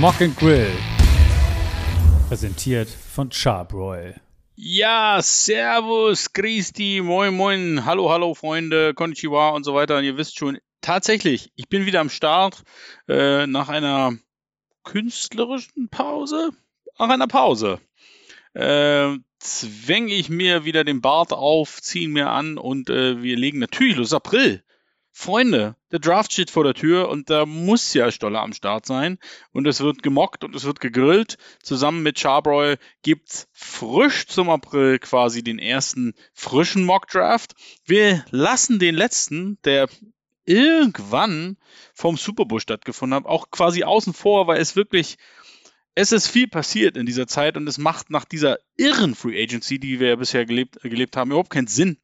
Mock and Grill. Präsentiert von Charbroil. Ja, servus, Christi, moin, moin, hallo, hallo, Freunde, konnichiwa und so weiter. Und ihr wisst schon, tatsächlich, ich bin wieder am Start äh, nach einer künstlerischen Pause. Nach einer Pause. Äh, zwänge ich mir wieder den Bart auf, ziehe ihn mir an und äh, wir legen natürlich los. April. Freunde, der Draft steht vor der Tür und da muss ja Stolle am Start sein. Und es wird gemockt und es wird gegrillt. Zusammen mit Charbroil gibt's frisch zum April quasi den ersten frischen Mock-Draft. Wir lassen den letzten, der irgendwann vom Super Bowl stattgefunden hat, auch quasi außen vor, weil es wirklich es ist viel passiert in dieser Zeit und es macht nach dieser irren Free Agency, die wir ja bisher gelebt, gelebt haben, überhaupt keinen Sinn,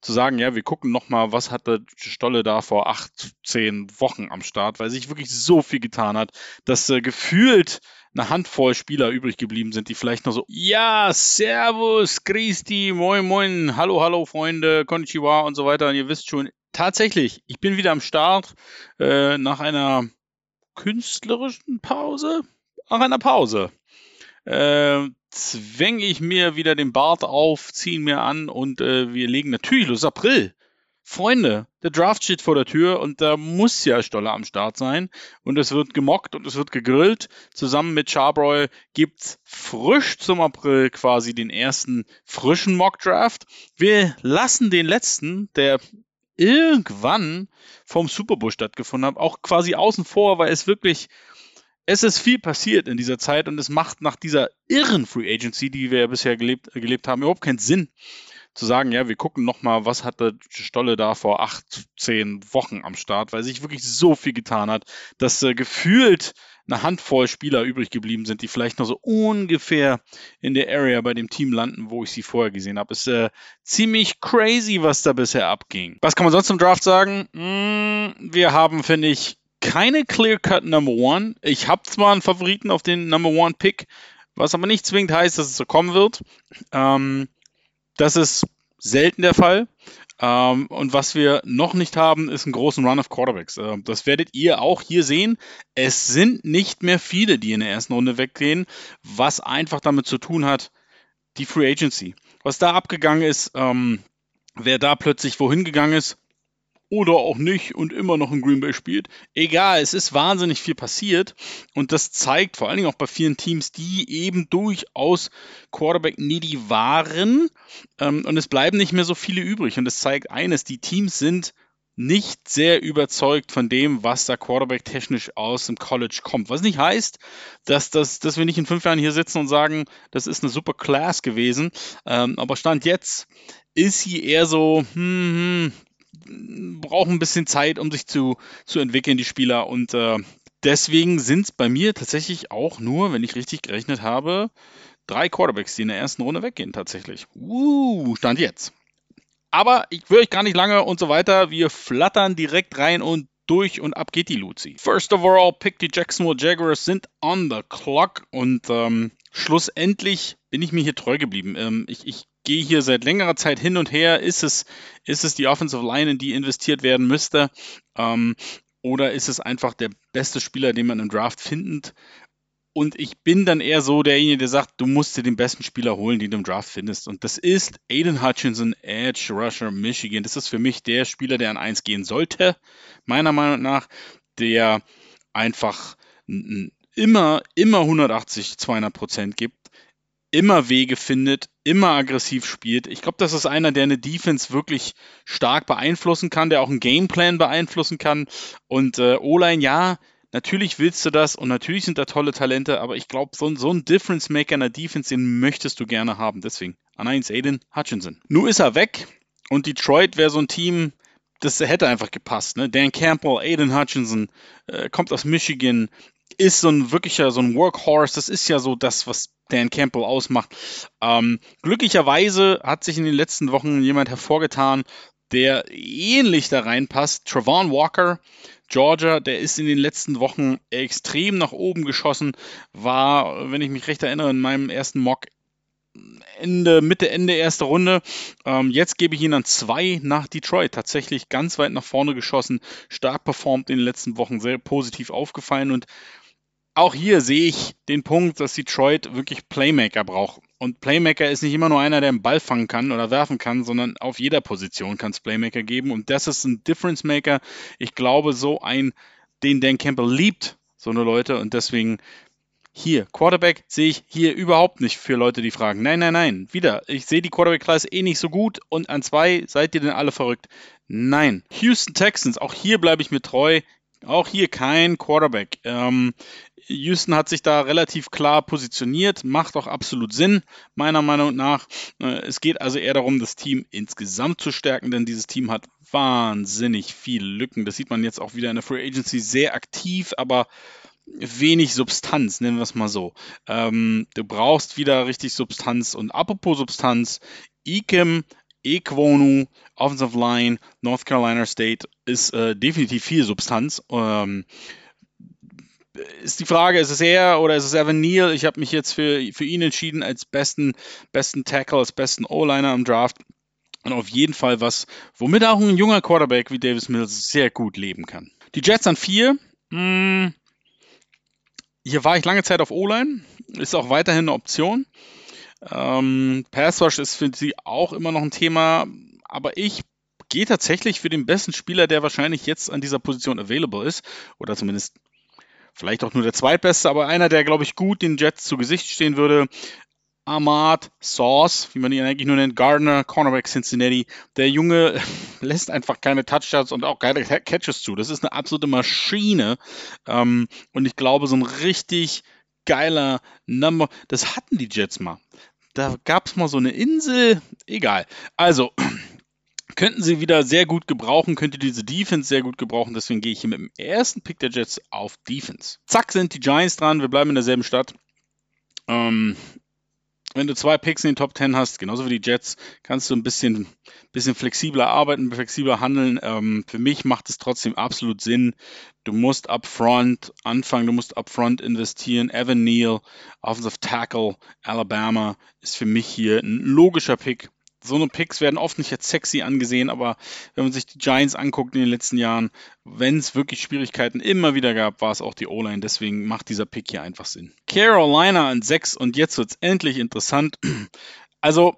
zu sagen, ja, wir gucken nochmal, was hatte Stolle da vor acht, zehn Wochen am Start, weil sich wirklich so viel getan hat, dass äh, gefühlt eine Handvoll Spieler übrig geblieben sind, die vielleicht noch so, ja, servus, Christi, moin, moin, hallo, hallo, Freunde, konnichiwa und so weiter. Und ihr wisst schon, tatsächlich, ich bin wieder am Start äh, nach einer künstlerischen Pause, nach einer Pause. Äh, zwänge ich mir wieder den Bart auf, ziehe mir an und äh, wir legen natürlich los. April. Freunde, der Draft steht vor der Tür und da muss ja Stolle am Start sein. Und es wird gemockt und es wird gegrillt. Zusammen mit Charbroil gibt's frisch zum April quasi den ersten frischen Mock-Draft. Wir lassen den letzten, der irgendwann vom Super Bowl stattgefunden hat, auch quasi außen vor, weil es wirklich es ist viel passiert in dieser Zeit und es macht nach dieser irren Free Agency, die wir ja bisher gelebt, gelebt haben, überhaupt keinen Sinn zu sagen, ja, wir gucken nochmal, was hatte Stolle da vor acht, zehn Wochen am Start, weil sich wirklich so viel getan hat, dass äh, gefühlt eine Handvoll Spieler übrig geblieben sind, die vielleicht noch so ungefähr in der Area bei dem Team landen, wo ich sie vorher gesehen habe. Ist äh, ziemlich crazy, was da bisher abging. Was kann man sonst zum Draft sagen? Mm, wir haben, finde ich, keine Clear-Cut Number One. Ich habe zwar einen Favoriten auf den Number One Pick, was aber nicht zwingend heißt, dass es so kommen wird. Ähm, das ist selten der Fall. Ähm, und was wir noch nicht haben, ist einen großen Run of Quarterbacks. Äh, das werdet ihr auch hier sehen. Es sind nicht mehr viele, die in der ersten Runde weggehen, was einfach damit zu tun hat, die Free Agency. Was da abgegangen ist, ähm, wer da plötzlich wohin gegangen ist, oder auch nicht und immer noch in Green Bay spielt. Egal, es ist wahnsinnig viel passiert und das zeigt vor allen Dingen auch bei vielen Teams, die eben durchaus Quarterback-needy waren ähm, und es bleiben nicht mehr so viele übrig und es zeigt eines, die Teams sind nicht sehr überzeugt von dem, was da Quarterback technisch aus dem College kommt. Was nicht heißt, dass, dass, dass wir nicht in fünf Jahren hier sitzen und sagen, das ist eine super Class gewesen. Ähm, aber Stand jetzt ist sie eher so, hm, hm, brauchen ein bisschen Zeit, um sich zu, zu entwickeln, die Spieler. Und äh, deswegen sind es bei mir tatsächlich auch nur, wenn ich richtig gerechnet habe, drei Quarterbacks, die in der ersten Runde weggehen, tatsächlich. Uh, stand jetzt. Aber ich will euch gar nicht lange und so weiter. Wir flattern direkt rein und durch und ab geht die Luzi. First overall pick die Jacksonville Jaguars sind on the clock und ähm, schlussendlich bin ich mir hier treu geblieben. Ähm, ich, ich gehe hier seit längerer Zeit hin und her. Ist es, ist es die Offensive Line, in die investiert werden müsste? Ähm, oder ist es einfach der beste Spieler, den man im Draft findet? Und ich bin dann eher so derjenige, der sagt, du musst dir den besten Spieler holen, den du im Draft findest. Und das ist Aiden Hutchinson, Edge Rusher, Michigan. Das ist für mich der Spieler, der an 1 gehen sollte, meiner Meinung nach, der einfach immer, immer 180, 200 Prozent gibt immer Wege findet, immer aggressiv spielt. Ich glaube, das ist einer, der eine Defense wirklich stark beeinflussen kann, der auch einen Gameplan beeinflussen kann. Und äh, O-Line, ja, natürlich willst du das und natürlich sind da tolle Talente, aber ich glaube, so, so ein Difference Maker in der Defense, den möchtest du gerne haben. Deswegen an 1 Aiden Hutchinson. Nun ist er weg und Detroit wäre so ein Team, das hätte einfach gepasst. Ne? Dan Campbell, Aiden Hutchinson, äh, kommt aus Michigan, ist so ein wirklicher, so ein Workhorse. Das ist ja so das, was Dan Campbell ausmacht. Ähm, glücklicherweise hat sich in den letzten Wochen jemand hervorgetan, der ähnlich da reinpasst. Travon Walker, Georgia, der ist in den letzten Wochen extrem nach oben geschossen, war, wenn ich mich recht erinnere, in meinem ersten Mock Ende, Mitte, Ende erste Runde. Ähm, jetzt gebe ich ihn an zwei nach Detroit. Tatsächlich ganz weit nach vorne geschossen, stark performt in den letzten Wochen, sehr positiv aufgefallen und auch hier sehe ich den Punkt, dass Detroit wirklich Playmaker braucht. Und Playmaker ist nicht immer nur einer, der einen Ball fangen kann oder werfen kann, sondern auf jeder Position kann es Playmaker geben. Und das ist ein Difference Maker. Ich glaube, so ein, den Dan Campbell liebt, so eine Leute. Und deswegen hier, Quarterback sehe ich hier überhaupt nicht für Leute, die fragen. Nein, nein, nein. Wieder, ich sehe die Quarterback-Klasse eh nicht so gut und an zwei seid ihr denn alle verrückt? Nein. Houston Texans, auch hier bleibe ich mir treu. Auch hier kein Quarterback. Ähm, Houston hat sich da relativ klar positioniert, macht auch absolut Sinn, meiner Meinung nach. Äh, es geht also eher darum, das Team insgesamt zu stärken, denn dieses Team hat wahnsinnig viele Lücken. Das sieht man jetzt auch wieder in der Free Agency sehr aktiv, aber wenig Substanz, nennen wir es mal so. Ähm, du brauchst wieder richtig Substanz. Und apropos Substanz, Ikem, Equonu, Offensive Line, North Carolina State ist äh, definitiv viel Substanz. Ähm, ist die Frage, ist es er oder ist es Evan Neal? Ich habe mich jetzt für, für ihn entschieden als besten, besten Tackle, als besten O-Liner im Draft. Und auf jeden Fall was, womit auch ein junger Quarterback wie Davis Mills sehr gut leben kann. Die Jets an vier. Mh, hm, hier war ich lange Zeit auf O-Line, ist auch weiterhin eine Option. Ähm, Pass Rush ist für sie auch immer noch ein Thema, aber ich gehe tatsächlich für den besten Spieler, der wahrscheinlich jetzt an dieser Position available ist, oder zumindest vielleicht auch nur der zweitbeste, aber einer, der, glaube ich, gut den Jets zu Gesicht stehen würde. Ahmad Sauce, wie man ihn eigentlich nur nennt, Gardner, Cornerback Cincinnati. Der Junge lässt einfach keine Touchdowns und auch keine Catches zu. Das ist eine absolute Maschine. Ähm, und ich glaube, so ein richtig geiler Number, das hatten die Jets mal. Da gab es mal so eine Insel, egal. Also, könnten sie wieder sehr gut gebrauchen, könnte diese Defense sehr gut gebrauchen. Deswegen gehe ich hier mit dem ersten Pick der Jets auf Defense. Zack, sind die Giants dran. Wir bleiben in derselben Stadt. Ähm, wenn du zwei Picks in den Top 10 hast, genauso wie die Jets, kannst du ein bisschen, bisschen flexibler arbeiten, flexibler handeln. Ähm, für mich macht es trotzdem absolut Sinn. Du musst upfront anfangen, du musst upfront investieren. Evan Neal, Offensive Tackle, Alabama, ist für mich hier ein logischer Pick so eine Picks werden oft nicht als sexy angesehen, aber wenn man sich die Giants anguckt in den letzten Jahren, wenn es wirklich Schwierigkeiten immer wieder gab, war es auch die O-Line. Deswegen macht dieser Pick hier einfach Sinn. Carolina an 6 und jetzt wird es endlich interessant. Also,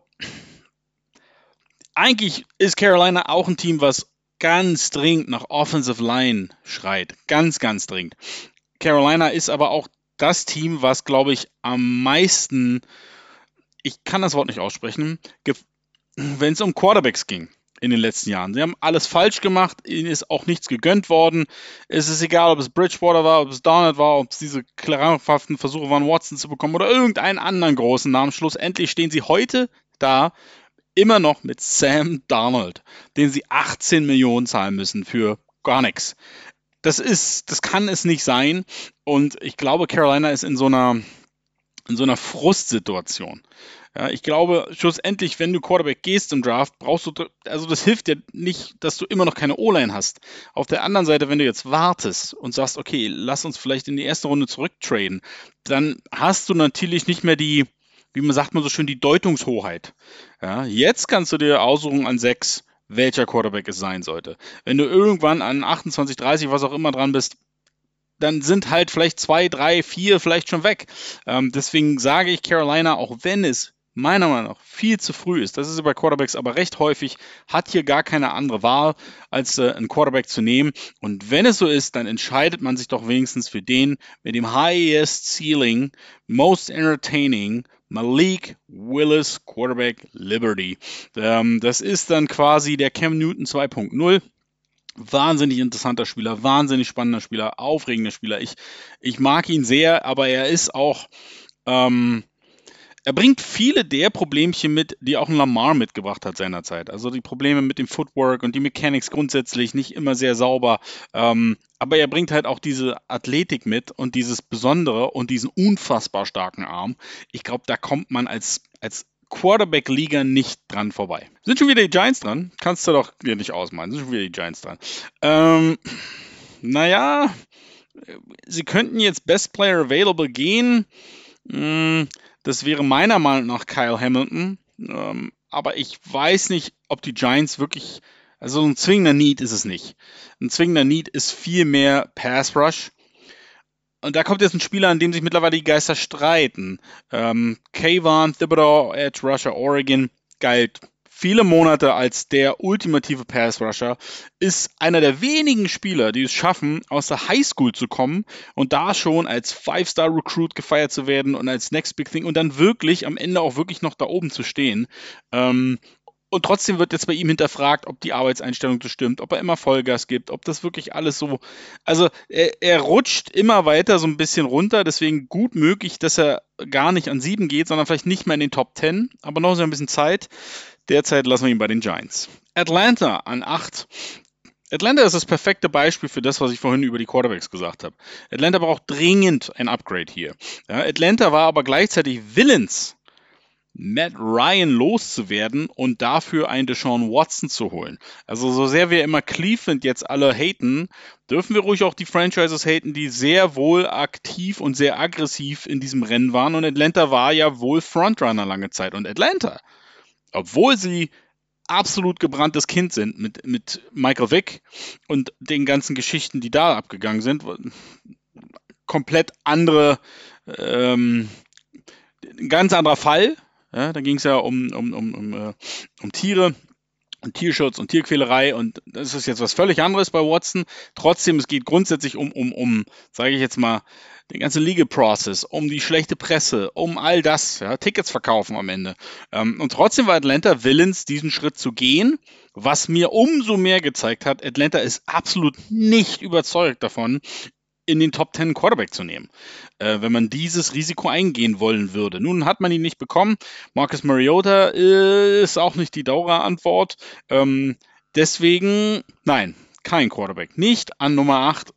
eigentlich ist Carolina auch ein Team, was ganz dringend nach Offensive Line schreit. Ganz, ganz dringend. Carolina ist aber auch das Team, was, glaube ich, am meisten ich kann das Wort nicht aussprechen, wenn es um Quarterbacks ging in den letzten Jahren. Sie haben alles falsch gemacht, ihnen ist auch nichts gegönnt worden. Es ist egal, ob es Bridgewater war, ob es Donald war, ob es diese klarhaften Versuche waren, Watson zu bekommen oder irgendeinen anderen großen Namen. Schlussendlich stehen sie heute da immer noch mit Sam Donald, den sie 18 Millionen zahlen müssen für gar nichts. Das ist, das kann es nicht sein. Und ich glaube, Carolina ist in so einer, in so einer Frustsituation. Ja, ich glaube, schlussendlich, wenn du Quarterback gehst im Draft, brauchst du, also das hilft dir nicht, dass du immer noch keine O-Line hast. Auf der anderen Seite, wenn du jetzt wartest und sagst, okay, lass uns vielleicht in die erste Runde zurücktraden, dann hast du natürlich nicht mehr die, wie man sagt man so schön, die Deutungshoheit. Ja, jetzt kannst du dir aussuchen an sechs, welcher Quarterback es sein sollte. Wenn du irgendwann an 28, 30, was auch immer dran bist, dann sind halt vielleicht zwei, drei, vier vielleicht schon weg. Ähm, deswegen sage ich Carolina, auch wenn es meiner Meinung nach viel zu früh ist. Das ist bei Quarterbacks aber recht häufig, hat hier gar keine andere Wahl, als äh, einen Quarterback zu nehmen. Und wenn es so ist, dann entscheidet man sich doch wenigstens für den mit dem highest ceiling, most entertaining, Malik Willis Quarterback Liberty. Ähm, das ist dann quasi der Cam Newton 2.0. Wahnsinnig interessanter Spieler, wahnsinnig spannender Spieler, aufregender Spieler. Ich, ich mag ihn sehr, aber er ist auch ähm, er bringt viele der Problemchen mit, die auch ein Lamar mitgebracht hat seinerzeit. Also die Probleme mit dem Footwork und die Mechanics grundsätzlich nicht immer sehr sauber. Ähm, aber er bringt halt auch diese Athletik mit und dieses Besondere und diesen unfassbar starken Arm. Ich glaube, da kommt man als, als Quarterback-Liga nicht dran vorbei. Sind schon wieder die Giants dran? Kannst du doch dir nicht ausmalen. Sind schon wieder die Giants dran. Ähm, naja, sie könnten jetzt Best Player Available gehen. Hm, das wäre meiner Meinung nach Kyle Hamilton. Ähm, aber ich weiß nicht, ob die Giants wirklich, also ein zwingender Need ist es nicht. Ein zwingender Need ist viel mehr Pass Rush. Und da kommt jetzt ein Spieler, an dem sich mittlerweile die Geister streiten. Ähm, Kayvon Thibodeau, Edge Russia, Oregon, galt viele Monate als der ultimative Pass Rusher, ist einer der wenigen Spieler, die es schaffen, aus der Highschool zu kommen und da schon als Five-Star Recruit gefeiert zu werden und als Next Big Thing und dann wirklich am Ende auch wirklich noch da oben zu stehen. Ähm, und trotzdem wird jetzt bei ihm hinterfragt, ob die Arbeitseinstellung so stimmt, ob er immer Vollgas gibt, ob das wirklich alles so. Also er, er, rutscht immer weiter so ein bisschen runter, deswegen gut möglich, dass er gar nicht an sieben geht, sondern vielleicht nicht mehr in den Top Ten. Aber noch so ein bisschen Zeit. Derzeit lassen wir ihn bei den Giants. Atlanta an acht. Atlanta ist das perfekte Beispiel für das, was ich vorhin über die Quarterbacks gesagt habe. Atlanta braucht dringend ein Upgrade hier. Ja, Atlanta war aber gleichzeitig willens, Matt Ryan loszuwerden und dafür einen Deshaun Watson zu holen. Also so sehr wir immer Cleveland jetzt alle haten, dürfen wir ruhig auch die Franchises haten, die sehr wohl aktiv und sehr aggressiv in diesem Rennen waren. Und Atlanta war ja wohl Frontrunner lange Zeit. Und Atlanta, obwohl sie absolut gebranntes Kind sind mit, mit Michael Vick und den ganzen Geschichten, die da abgegangen sind, komplett andere, ähm, ein ganz anderer Fall ja, da ging es ja um, um, um, um, äh, um Tiere und Tierschutz und Tierquälerei und das ist jetzt was völlig anderes bei Watson. Trotzdem, es geht grundsätzlich um, um, um, sage ich jetzt mal, den ganzen Legal Process, um die schlechte Presse, um all das, ja, Tickets verkaufen am Ende. Ähm, und trotzdem war Atlanta willens, diesen Schritt zu gehen, was mir umso mehr gezeigt hat, Atlanta ist absolut nicht überzeugt davon, in den Top 10 Quarterback zu nehmen, äh, wenn man dieses Risiko eingehen wollen würde. Nun hat man ihn nicht bekommen. Marcus Mariota ist auch nicht die Dauerantwort. Ähm, deswegen, nein, kein Quarterback. Nicht an Nummer 8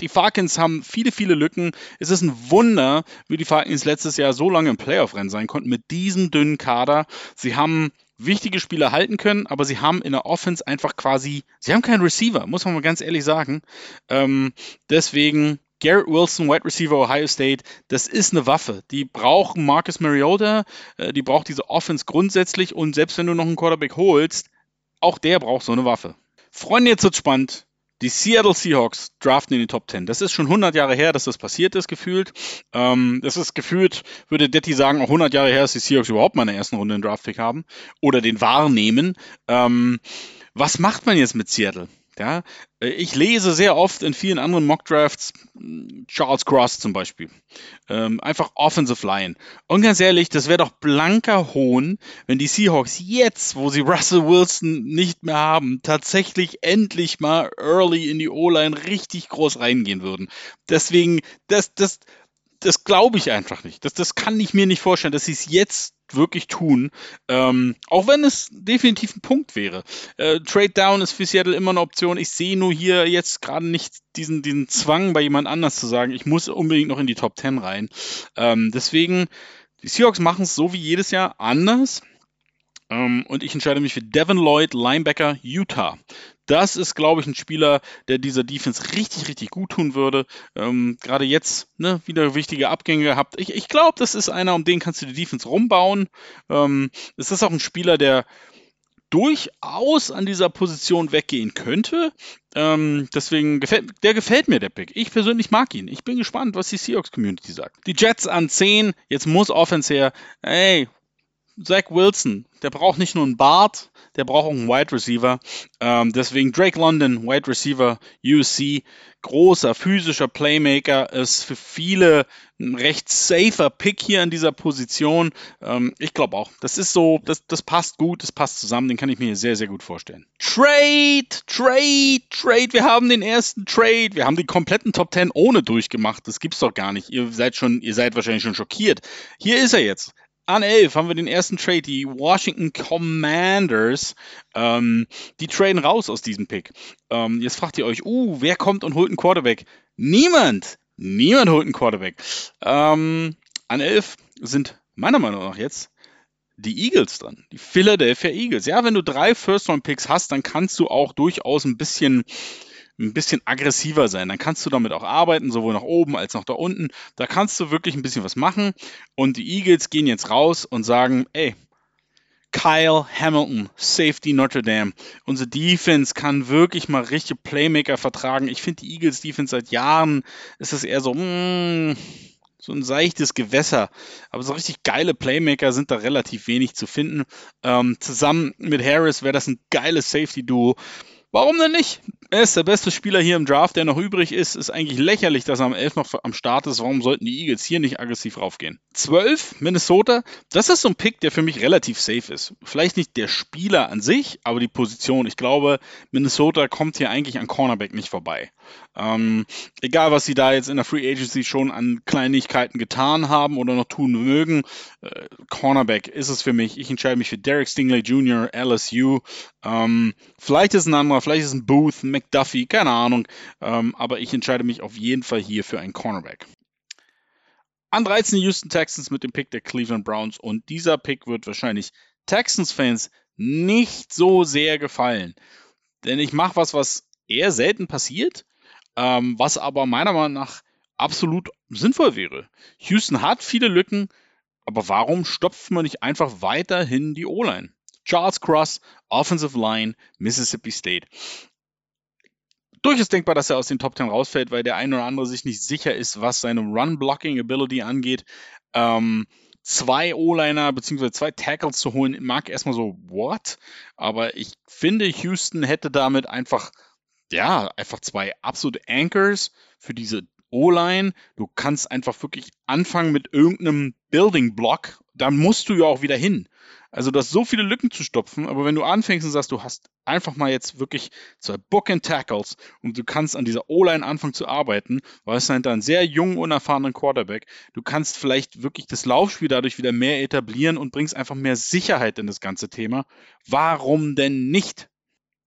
die Falcons haben viele, viele Lücken. Es ist ein Wunder, wie die Falcons letztes Jahr so lange im Playoff-Rennen sein konnten mit diesem dünnen Kader. Sie haben wichtige Spieler halten können, aber sie haben in der Offense einfach quasi, sie haben keinen Receiver, muss man mal ganz ehrlich sagen. Ähm, deswegen Garrett Wilson, Wide Receiver Ohio State, das ist eine Waffe. Die brauchen Marcus Mariota, äh, die braucht diese Offense grundsätzlich und selbst wenn du noch einen Quarterback holst, auch der braucht so eine Waffe. Freunde, jetzt wird's spannend. Die Seattle Seahawks draften in die Top 10. Das ist schon 100 Jahre her, dass das passiert ist, gefühlt. Ähm, das ist gefühlt, würde Detti sagen, auch 100 Jahre her, dass die Seahawks überhaupt mal in der ersten Runde einen Draftpick haben oder den wahrnehmen. Ähm, was macht man jetzt mit Seattle? Ja, äh, ich lese sehr oft in vielen anderen Mockdrafts hm, Charles Cross zum Beispiel. Ähm, einfach Offensive Line. Und ganz ehrlich, das wäre doch blanker Hohn, wenn die Seahawks jetzt, wo sie Russell Wilson nicht mehr haben, tatsächlich endlich mal early in die O-Line richtig groß reingehen würden. Deswegen, das, das, das glaube ich einfach nicht. Das, das kann ich mir nicht vorstellen, dass sie es jetzt wirklich tun. Ähm, auch wenn es definitiv ein Punkt wäre. Äh, Trade Down ist für Seattle immer eine Option. Ich sehe nur hier jetzt gerade nicht diesen, diesen Zwang bei jemand anders zu sagen, ich muss unbedingt noch in die Top 10 rein. Ähm, deswegen, die Seahawks machen es so wie jedes Jahr anders. Ähm, und ich entscheide mich für Devin Lloyd, Linebacker, Utah. Das ist, glaube ich, ein Spieler, der dieser Defense richtig, richtig gut tun würde. Ähm, Gerade jetzt ne, wieder wichtige Abgänge gehabt. Ich, ich glaube, das ist einer, um den kannst du die Defense rumbauen. Ähm, es ist auch ein Spieler, der durchaus an dieser Position weggehen könnte. Ähm, deswegen gefällt, der gefällt mir der Pick. Ich persönlich mag ihn. Ich bin gespannt, was die Seahawks Community sagt. Die Jets an 10, jetzt muss Offense her. Ey, Zach Wilson, der braucht nicht nur einen Bart, der braucht auch einen Wide Receiver. Ähm, deswegen Drake London, Wide Receiver, USC, großer physischer Playmaker, ist für viele ein recht safer Pick hier in dieser Position. Ähm, ich glaube auch, das ist so, das, das passt gut, das passt zusammen, den kann ich mir sehr, sehr gut vorstellen. Trade, Trade, Trade, wir haben den ersten Trade, wir haben die kompletten Top 10 ohne durchgemacht, das gibt's doch gar nicht. Ihr seid schon, ihr seid wahrscheinlich schon schockiert. Hier ist er jetzt. An 11 haben wir den ersten Trade, die Washington Commanders. Ähm, die traden raus aus diesem Pick. Ähm, jetzt fragt ihr euch, uh, wer kommt und holt einen Quarterback? Niemand! Niemand holt einen Quarterback. Ähm, an 11 sind meiner Meinung nach jetzt die Eagles dran. Die Philadelphia Eagles. Ja, wenn du drei First-Round-Picks hast, dann kannst du auch durchaus ein bisschen ein bisschen aggressiver sein. Dann kannst du damit auch arbeiten, sowohl nach oben als auch da unten. Da kannst du wirklich ein bisschen was machen. Und die Eagles gehen jetzt raus und sagen, ey, Kyle Hamilton, Safety Notre Dame. Unsere Defense kann wirklich mal richtige Playmaker vertragen. Ich finde die Eagles Defense seit Jahren ist das eher so, mm, so ein seichtes Gewässer. Aber so richtig geile Playmaker sind da relativ wenig zu finden. Ähm, zusammen mit Harris wäre das ein geiles Safety-Duo. Warum denn nicht? Er ist der beste Spieler hier im Draft, der noch übrig ist. Ist eigentlich lächerlich, dass er am 11 noch am Start ist. Warum sollten die Eagles hier nicht aggressiv raufgehen? 12, Minnesota. Das ist so ein Pick, der für mich relativ safe ist. Vielleicht nicht der Spieler an sich, aber die Position. Ich glaube, Minnesota kommt hier eigentlich an Cornerback nicht vorbei. Ähm, egal, was sie da jetzt in der Free Agency schon an Kleinigkeiten getan haben oder noch tun mögen, äh, Cornerback ist es für mich. Ich entscheide mich für Derek Stingley Jr., LSU. Ähm, vielleicht ist ein anderer, vielleicht ist ein Booth, ein McDuffie, keine Ahnung. Ähm, aber ich entscheide mich auf jeden Fall hier für einen Cornerback. An 13 Houston Texans mit dem Pick der Cleveland Browns und dieser Pick wird wahrscheinlich Texans-Fans nicht so sehr gefallen. Denn ich mache was, was eher selten passiert, ähm, was aber meiner Meinung nach absolut sinnvoll wäre. Houston hat viele Lücken, aber warum stopft man nicht einfach weiterhin die O-Line? Charles Cross, Offensive Line, Mississippi State durchaus denkbar, dass er aus den Top 10 rausfällt, weil der eine oder andere sich nicht sicher ist, was seine Run-Blocking-Ability angeht. Ähm, zwei O-Liner bzw. zwei Tackles zu holen, mag erstmal so, what? Aber ich finde, Houston hätte damit einfach, ja, einfach zwei absolute Anchors für diese O-Line. Du kannst einfach wirklich anfangen mit irgendeinem Building-Block. Da musst du ja auch wieder hin. Also du hast so viele Lücken zu stopfen, aber wenn du anfängst und sagst, du hast einfach mal jetzt wirklich zwei Book and Tackles und du kannst an dieser O-Line anfangen zu arbeiten, weil es halt einen sehr jungen, unerfahrenen Quarterback. Du kannst vielleicht wirklich das Laufspiel dadurch wieder mehr etablieren und bringst einfach mehr Sicherheit in das ganze Thema. Warum denn nicht?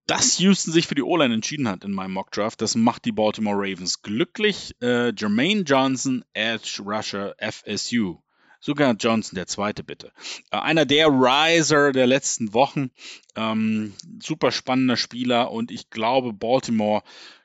Dass Houston sich für die O-Line entschieden hat in meinem Mockdraft, das macht die Baltimore Ravens glücklich. Äh, Jermaine Johnson, Edge Rusher, FSU. Sogar Johnson, der zweite bitte. Äh, einer der Riser der letzten Wochen. Ähm, super spannender Spieler und ich glaube, Baltimore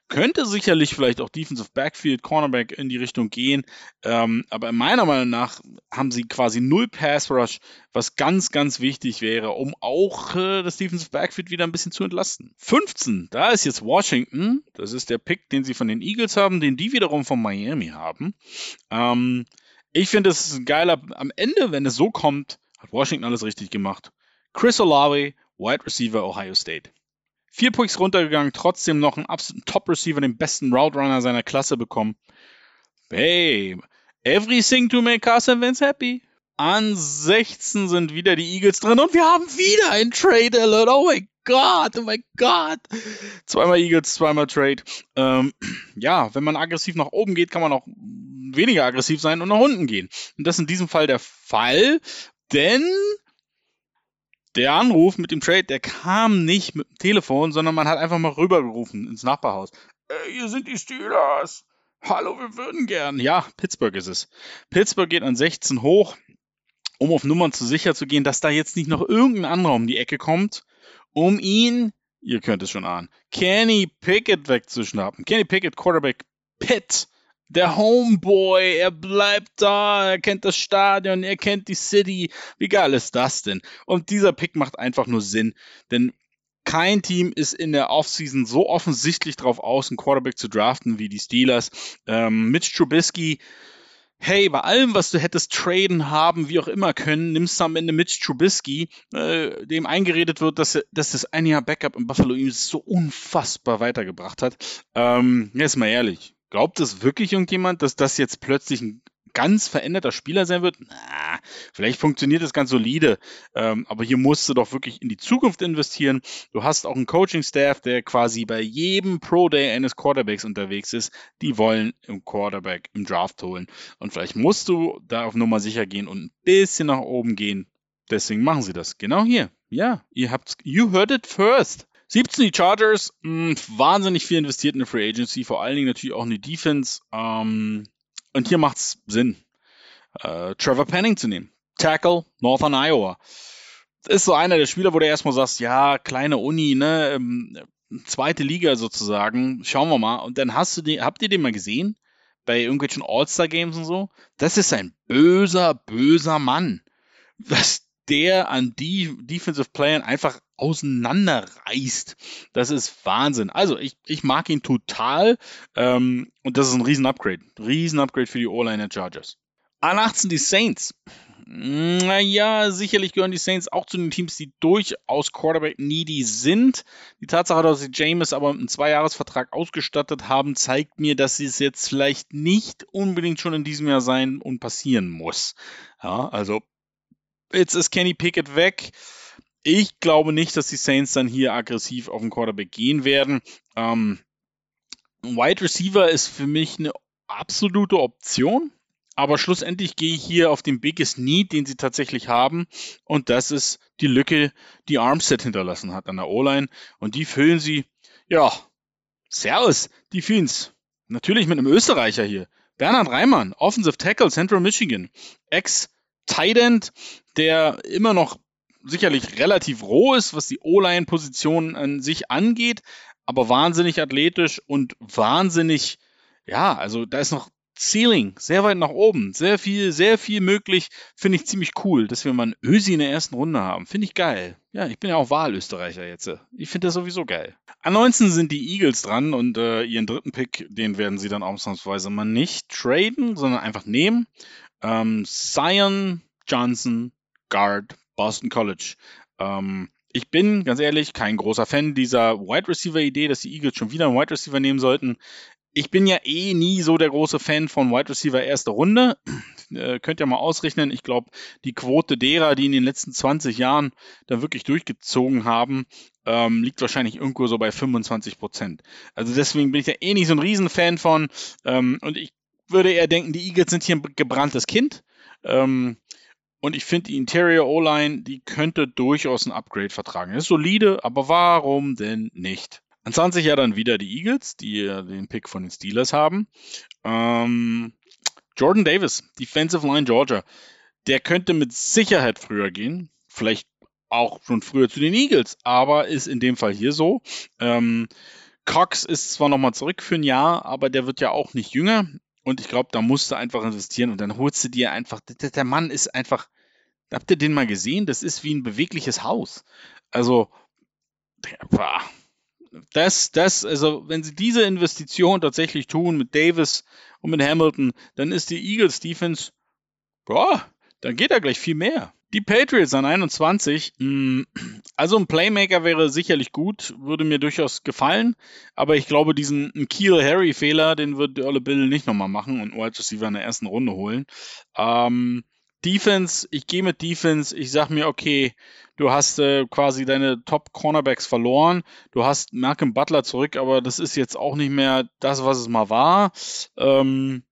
könnte sicherlich vielleicht auch Defensive Backfield, Cornerback in die Richtung gehen. Ähm, aber meiner Meinung nach haben sie quasi null Pass Rush, was ganz, ganz wichtig wäre, um auch äh, das Defensive Backfield wieder ein bisschen zu entlasten. 15, da ist jetzt Washington. Das ist der Pick, den sie von den Eagles haben, den die wiederum von Miami haben. Ähm, ich finde, es ist ein geiler, am Ende, wenn es so kommt, hat Washington alles richtig gemacht. Chris Olave, Wide Receiver, Ohio State. Vier Picks runtergegangen, trotzdem noch einen absoluten Top-Receiver, den besten Route Runner seiner Klasse bekommen. Babe, everything to make Carson Wentz happy. An 16 sind wieder die Eagles drin und wir haben wieder ein Trade Alert. Oh mein Gott, oh mein Gott. Zweimal Eagles, zweimal Trade. Ähm, ja, wenn man aggressiv nach oben geht, kann man auch weniger aggressiv sein und nach unten gehen. Und das ist in diesem Fall der Fall, denn der Anruf mit dem Trade, der kam nicht mit dem Telefon, sondern man hat einfach mal rübergerufen ins Nachbarhaus. Äh, hier sind die Steelers. Hallo, wir würden gern. Ja, Pittsburgh ist es. Pittsburgh geht an 16 hoch, um auf Nummern zu sicher zu gehen, dass da jetzt nicht noch irgendein anderer um die Ecke kommt, um ihn, ihr könnt es schon ahnen, Kenny Pickett wegzuschnappen. Kenny Pickett, Quarterback Pitt der Homeboy, er bleibt da, er kennt das Stadion, er kennt die City. Wie geil ist das denn? Und dieser Pick macht einfach nur Sinn, denn kein Team ist in der Offseason so offensichtlich darauf aus, einen Quarterback zu draften wie die Steelers. Ähm, Mitch Trubisky, hey, bei allem, was du hättest traden haben, wie auch immer können, nimmst du am Ende Mitch Trubisky, äh, dem eingeredet wird, dass, dass das ein Jahr Backup im Buffalo ihm so unfassbar weitergebracht hat. Ähm, jetzt mal ehrlich, Glaubt es wirklich irgendjemand, dass das jetzt plötzlich ein ganz veränderter Spieler sein wird? Na, vielleicht funktioniert das ganz solide, ähm, aber hier musst du doch wirklich in die Zukunft investieren. Du hast auch einen Coaching-Staff, der quasi bei jedem Pro-Day eines Quarterbacks unterwegs ist. Die wollen im Quarterback im Draft holen. Und vielleicht musst du da auf Nummer sicher gehen und ein bisschen nach oben gehen. Deswegen machen sie das. Genau hier. Ja, ihr habt, you heard it first. 17 die Chargers, mh, hm, wahnsinnig viel investiert in die Free Agency, vor allen Dingen natürlich auch in die Defense. Ähm, und hier macht es Sinn, äh, Trevor Penning zu nehmen. Tackle, Northern Iowa. Das ist so einer der Spieler, wo du erstmal sagst, ja, kleine Uni, ne, ähm, zweite Liga sozusagen, schauen wir mal. Und dann hast du den, habt ihr den mal gesehen? Bei irgendwelchen All-Star-Games und so? Das ist ein böser, böser Mann. Das, der an die Defensive Playern einfach auseinanderreißt. Das ist Wahnsinn. Also ich, ich mag ihn total ähm, und das ist ein Riesen-Upgrade. Riesen-Upgrade für die O-Line der Chargers. An 18 die Saints. Naja, sicherlich gehören die Saints auch zu den Teams, die durchaus Quarterback-needy sind. Die Tatsache, dass sie James aber mit einem Zweijahresvertrag ausgestattet haben, zeigt mir, dass sie es jetzt vielleicht nicht unbedingt schon in diesem Jahr sein und passieren muss. Ja, also jetzt ist Kenny Pickett weg. Ich glaube nicht, dass die Saints dann hier aggressiv auf den Quarterback gehen werden. Ähm, Wide Receiver ist für mich eine absolute Option. Aber schlussendlich gehe ich hier auf den biggest need, den sie tatsächlich haben. Und das ist die Lücke, die Armstead hinterlassen hat an der O-Line. Und die füllen sie, ja, Servus, die füllen's. Natürlich mit einem Österreicher hier. Bernhard Reimann, Offensive Tackle, Central Michigan. Ex-Tight der immer noch sicherlich relativ roh ist, was die O-Line-Position an sich angeht, aber wahnsinnig athletisch und wahnsinnig, ja, also da ist noch Ceiling, sehr weit nach oben, sehr viel, sehr viel möglich. Finde ich ziemlich cool, dass wir mal einen Ösi in der ersten Runde haben. Finde ich geil. Ja, ich bin ja auch Wahlösterreicher jetzt. Ich finde das sowieso geil. An 19 sind die Eagles dran und äh, ihren dritten Pick, den werden sie dann ausnahmsweise mal nicht traden, sondern einfach nehmen. Ähm, Zion Johnson, Guard, Boston College. Ähm, ich bin ganz ehrlich kein großer Fan dieser Wide Receiver Idee, dass die Eagles schon wieder einen Wide Receiver nehmen sollten ich bin ja eh nie so der große Fan von Wide Receiver erste Runde. Äh, könnt ihr mal ausrechnen. Ich glaube, die Quote derer, die in den letzten 20 Jahren da wirklich durchgezogen haben, ähm, liegt wahrscheinlich irgendwo so bei 25 Prozent. Also deswegen bin ich ja eh nicht so ein Riesenfan von. Ähm, und ich würde eher denken, die Eagles sind hier ein gebranntes Kind. Ähm, und ich finde, die Interior O-Line, die könnte durchaus ein Upgrade vertragen. ist solide, aber warum denn nicht? An 20 ja dann wieder die Eagles, die den Pick von den Steelers haben. Ähm, Jordan Davis, Defensive Line Georgia, der könnte mit Sicherheit früher gehen. Vielleicht auch schon früher zu den Eagles, aber ist in dem Fall hier so. Ähm, Cox ist zwar nochmal zurück für ein Jahr, aber der wird ja auch nicht jünger. Und ich glaube, da musst du einfach investieren und dann holst du dir einfach, der, Mann ist einfach, habt ihr den mal gesehen? Das ist wie ein bewegliches Haus. Also, das, das, also wenn sie diese Investition tatsächlich tun mit Davis und mit Hamilton, dann ist die Eagles Defense, boah, dann geht da gleich viel mehr. Die Patriots an 21, mm, also ein Playmaker wäre sicherlich gut, würde mir durchaus gefallen, aber ich glaube, diesen Keel Harry Fehler, den wird Olle Bill nicht nochmal machen und Wide Receiver in der ersten Runde holen. Ähm, Defense, ich gehe mit Defense, ich sag mir, okay, du hast äh, quasi deine Top Cornerbacks verloren, du hast Malcolm Butler zurück, aber das ist jetzt auch nicht mehr das, was es mal war. Ähm,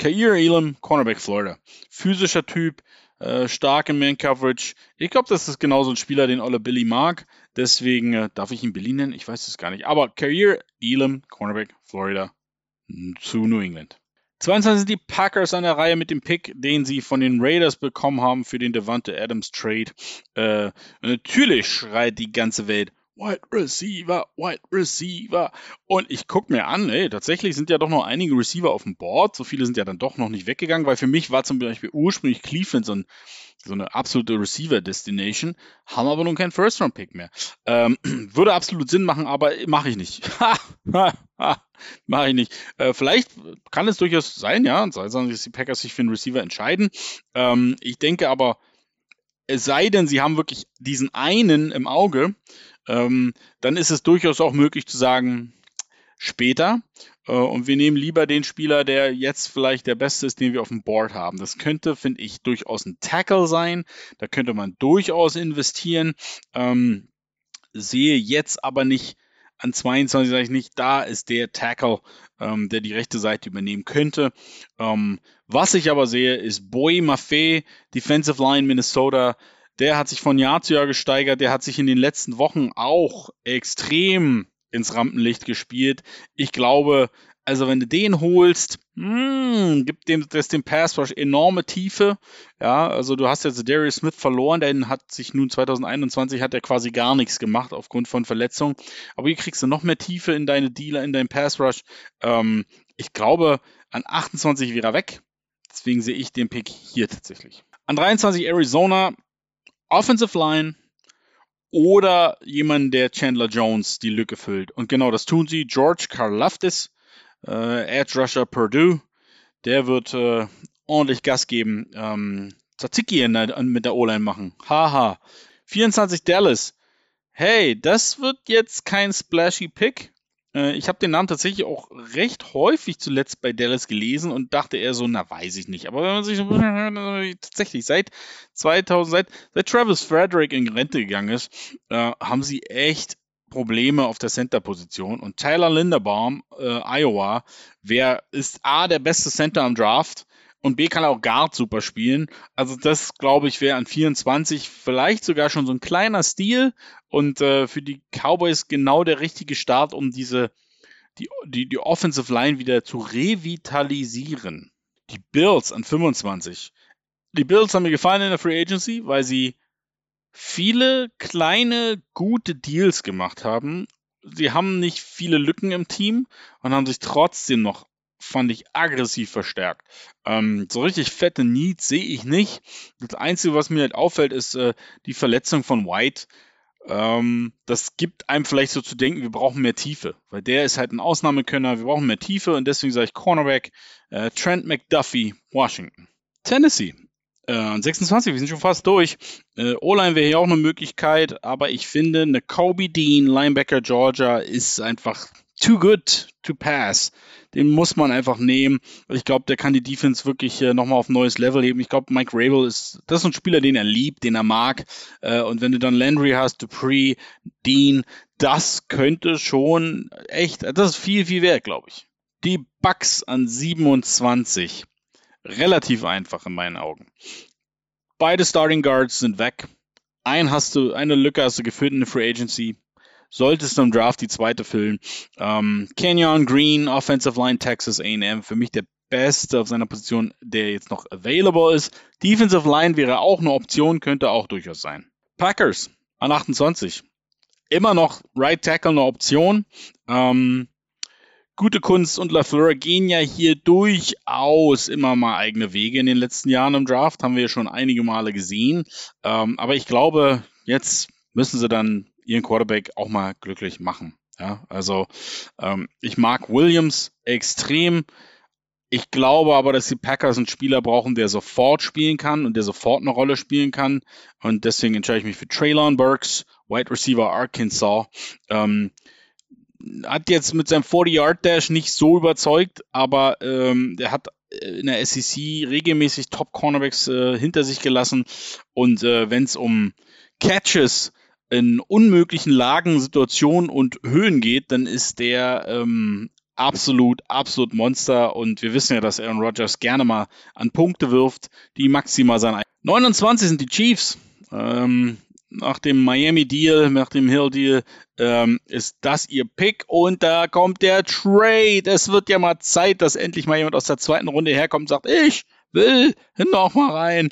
Kair Elam, Cornerback Florida. Physischer Typ, äh, stark im Man-Coverage. Ich glaube, das ist genauso ein Spieler, den Olle Billy mag. Deswegen äh, darf ich ihn Billy nennen? Ich weiß es gar nicht. Aber Kair Elam, Cornerback Florida zu New England. 22 sind die Packers an der Reihe mit dem Pick, den sie von den Raiders bekommen haben für den Devante Adams Trade. Äh, natürlich schreit die ganze Welt Wide Receiver, Wide Receiver. Und ich gucke mir an, ey, tatsächlich sind ja doch noch einige Receiver auf dem Board. So viele sind ja dann doch noch nicht weggegangen, weil für mich war zum Beispiel ursprünglich Cleveland so, ein, so eine absolute Receiver-Destination, haben aber nun keinen First-Round-Pick mehr. Ähm, würde absolut Sinn machen, aber mache ich nicht. mache ich nicht. Äh, vielleicht kann es durchaus sein, ja, sei dass die Packers sich für einen Receiver entscheiden. Ähm, ich denke aber, es sei denn, sie haben wirklich diesen einen im Auge, ähm, dann ist es durchaus auch möglich zu sagen, später. Äh, und wir nehmen lieber den Spieler, der jetzt vielleicht der Beste ist, den wir auf dem Board haben. Das könnte, finde ich, durchaus ein Tackle sein. Da könnte man durchaus investieren. Ähm, sehe jetzt aber nicht an 22 sage ich nicht, da ist der Tackle, ähm, der die rechte Seite übernehmen könnte. Ähm, was ich aber sehe, ist Boy Maffei, Defensive Line Minnesota. Der hat sich von Jahr zu Jahr gesteigert. Der hat sich in den letzten Wochen auch extrem ins Rampenlicht gespielt. Ich glaube, also wenn du den holst, mh, hm, gibt dem das dem Pass Rush enorme Tiefe. Ja, also du hast jetzt Darius Smith verloren, der hat sich nun 2021 hat er quasi gar nichts gemacht aufgrund von Verletzungen. Aber hier kriegst du noch mehr Tiefe in deine Dealer, in deinen Pass Rush. Ähm, ich glaube, an 28 wäre er weg. Deswegen sehe ich den Pick hier tatsächlich. An 23 Arizona, Offensive Line oder jemand, der Chandler Jones die Lücke füllt. Und genau das tun sie. George Karlaftis, äh, Edge Rusher Purdue, der wird äh, ordentlich Gas geben. Ähm, Tzatziki mit der O-Line machen. Haha. 24 Dallas. Hey, das wird jetzt kein splashy Pick. Äh, ich habe den Namen tatsächlich auch recht häufig zuletzt bei Dallas gelesen und dachte eher so, na weiß ich nicht. Aber wenn man sich tatsächlich seit 2000, seit, seit Travis Frederick in Rente gegangen ist, äh, haben sie echt Probleme auf der Center-Position. Und Tyler Linderbaum, äh, Iowa, wer ist A, der beste Center am Draft und B kann auch Guard super spielen. Also das, glaube ich, wäre an 24 vielleicht sogar schon so ein kleiner Stil und äh, für die Cowboys genau der richtige Start, um diese die, die, die Offensive Line wieder zu revitalisieren. Die Bills an 25. Die Bills haben mir gefallen in der Free Agency, weil sie viele kleine, gute Deals gemacht haben. Sie haben nicht viele Lücken im Team und haben sich trotzdem noch fand ich aggressiv verstärkt. Ähm, so richtig fette Needs sehe ich nicht. Das Einzige, was mir halt auffällt, ist äh, die Verletzung von White. Ähm, das gibt einem vielleicht so zu denken, wir brauchen mehr Tiefe, weil der ist halt ein Ausnahmekönner, wir brauchen mehr Tiefe und deswegen sage ich Cornerback, äh, Trent McDuffie, Washington. Tennessee. Äh, 26, wir sind schon fast durch. Äh, O-Line wäre hier auch eine Möglichkeit, aber ich finde, eine Kobe Dean, Linebacker Georgia, ist einfach too good to pass den muss man einfach nehmen. Ich glaube, der kann die Defense wirklich äh, nochmal auf ein neues Level heben. Ich glaube, Mike Rabel ist, das ist ein Spieler, den er liebt, den er mag. Äh, und wenn du dann Landry hast, Dupree, Dean, das könnte schon echt, das ist viel, viel wert, glaube ich. Die Bucks an 27. Relativ einfach in meinen Augen. Beide Starting Guards sind weg. Ein hast du, eine Lücke hast du geführt in der Free Agency solltest du im Draft die zweite füllen. Ähm, Kenyon Green, Offensive Line Texas AM, für mich der Beste auf seiner Position, der jetzt noch available ist. Defensive Line wäre auch eine Option, könnte auch durchaus sein. Packers an 28. Immer noch Right Tackle eine Option. Ähm, Gute Kunst und LaFleur gehen ja hier durchaus immer mal eigene Wege in den letzten Jahren im Draft, haben wir ja schon einige Male gesehen. Ähm, aber ich glaube, jetzt müssen sie dann ihren Quarterback auch mal glücklich machen. Ja, also ähm, ich mag Williams extrem. Ich glaube aber, dass die Packers einen Spieler brauchen, der sofort spielen kann und der sofort eine Rolle spielen kann. Und deswegen entscheide ich mich für Traylon Burks, Wide Receiver Arkansas. Ähm, hat jetzt mit seinem 40-Yard-Dash nicht so überzeugt, aber ähm, der hat in der SEC regelmäßig Top-Cornerbacks äh, hinter sich gelassen. Und äh, wenn es um Catches in unmöglichen Lagen, Situationen und Höhen geht, dann ist der ähm, absolut, absolut Monster. Und wir wissen ja, dass Aaron Rodgers gerne mal an Punkte wirft, die maximal sein. 29 sind die Chiefs. Ähm, nach dem Miami-Deal, nach dem Hill-Deal, ähm, ist das ihr Pick und da kommt der Trade. Es wird ja mal Zeit, dass endlich mal jemand aus der zweiten Runde herkommt und sagt, ich will noch mal rein.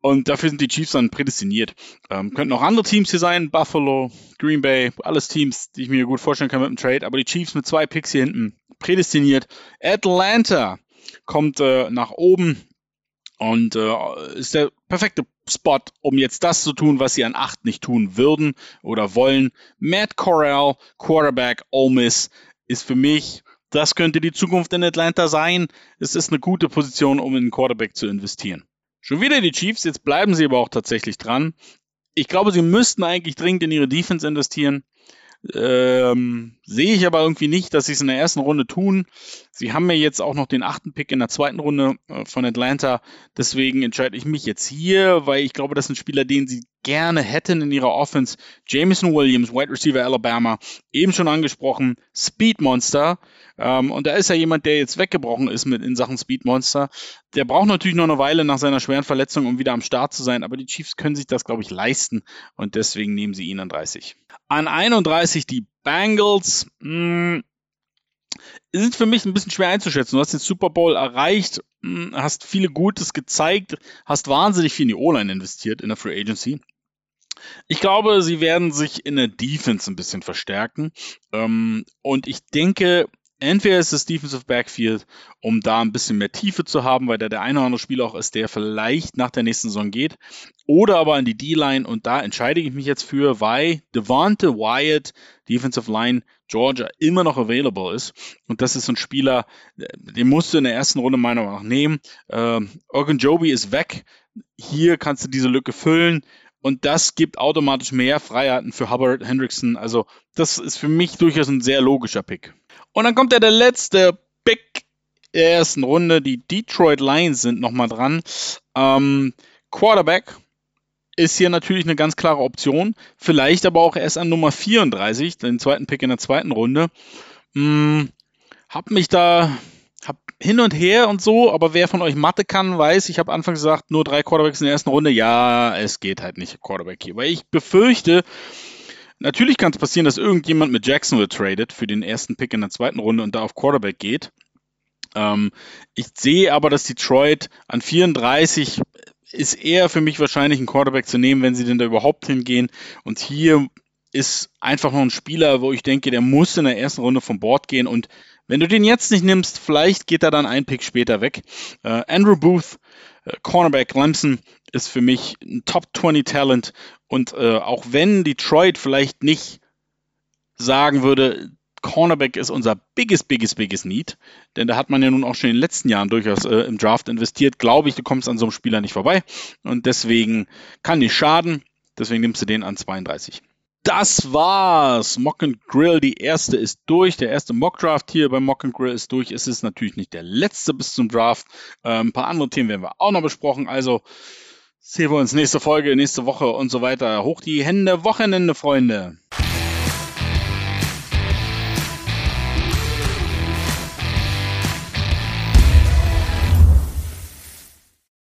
Und dafür sind die Chiefs dann prädestiniert. Ähm, könnten auch andere Teams hier sein, Buffalo, Green Bay, alles Teams, die ich mir gut vorstellen kann mit dem Trade. Aber die Chiefs mit zwei Picks hier hinten prädestiniert. Atlanta kommt äh, nach oben und äh, ist der perfekte Spot, um jetzt das zu tun, was sie an 8 nicht tun würden oder wollen. Matt Corral, Quarterback, Ole Miss, ist für mich, das könnte die Zukunft in Atlanta sein. Es ist eine gute Position, um in einen Quarterback zu investieren. Schon wieder die Chiefs, jetzt bleiben sie aber auch tatsächlich dran. Ich glaube, sie müssten eigentlich dringend in ihre Defense investieren. Ähm, sehe ich aber irgendwie nicht, dass sie es in der ersten Runde tun. Sie haben mir jetzt auch noch den achten Pick in der zweiten Runde äh, von Atlanta. Deswegen entscheide ich mich jetzt hier, weil ich glaube, das ist ein Spieler, den sie gerne hätten in ihrer Offense. Jameson Williams, Wide Receiver Alabama, eben schon angesprochen, Speed Monster. Ähm, und da ist ja jemand, der jetzt weggebrochen ist mit in Sachen Speed Monster. Der braucht natürlich noch eine Weile nach seiner schweren Verletzung, um wieder am Start zu sein. Aber die Chiefs können sich das, glaube ich, leisten. Und deswegen nehmen sie ihn an 30. An 31 die Bengals. Mh, hm, sind für mich ein bisschen schwer einzuschätzen. Du hast den Super Bowl erreicht, hm, hast viele Gutes gezeigt, hast wahnsinnig viel in die O-Line investiert in der Free Agency. Ich glaube, sie werden sich in der Defense ein bisschen verstärken. Ähm, und ich denke, Entweder ist es Defensive Backfield, um da ein bisschen mehr Tiefe zu haben, weil da der eine oder andere Spieler auch ist, der vielleicht nach der nächsten Saison geht. Oder aber an die D-Line und da entscheide ich mich jetzt für, weil Devonte Wyatt, Defensive Line Georgia, immer noch available ist. Und das ist ein Spieler, den musst du in der ersten Runde meiner Meinung nach nehmen. Ähm, Joby ist weg. Hier kannst du diese Lücke füllen. Und das gibt automatisch mehr Freiheiten für Hubbard Hendrickson. Also, das ist für mich durchaus ein sehr logischer Pick. Und dann kommt ja der letzte Pick der ersten Runde. Die Detroit Lions sind nochmal dran. Ähm, Quarterback ist hier natürlich eine ganz klare Option. Vielleicht aber auch erst an Nummer 34, den zweiten Pick in der zweiten Runde. Hm, hab mich da hin und her und so, aber wer von euch Mathe kann, weiß, ich habe anfangs gesagt, nur drei Quarterbacks in der ersten Runde. Ja, es geht halt nicht Quarterback hier, weil ich befürchte, natürlich kann es passieren, dass irgendjemand mit Jacksonville tradet für den ersten Pick in der zweiten Runde und da auf Quarterback geht. Ähm, ich sehe aber, dass Detroit an 34 ist eher für mich wahrscheinlich ein Quarterback zu nehmen, wenn sie denn da überhaupt hingehen. Und hier ist einfach noch ein Spieler, wo ich denke, der muss in der ersten Runde vom Board gehen und wenn du den jetzt nicht nimmst, vielleicht geht er dann ein Pick später weg. Äh, Andrew Booth, äh, Cornerback Clemson, ist für mich ein Top 20 Talent. Und äh, auch wenn Detroit vielleicht nicht sagen würde, Cornerback ist unser biggest, biggest, biggest Need, denn da hat man ja nun auch schon in den letzten Jahren durchaus äh, im Draft investiert, glaube ich, du kommst an so einem Spieler nicht vorbei. Und deswegen kann nicht schaden. Deswegen nimmst du den an 32 das war's. Mock and Grill, die erste ist durch. Der erste Mock Draft hier bei Mock and Grill ist durch. Es ist natürlich nicht der letzte bis zum Draft. Ähm, ein paar andere Themen werden wir auch noch besprochen. Also sehen wir uns nächste Folge, nächste Woche und so weiter. Hoch die Hände, Wochenende, Freunde.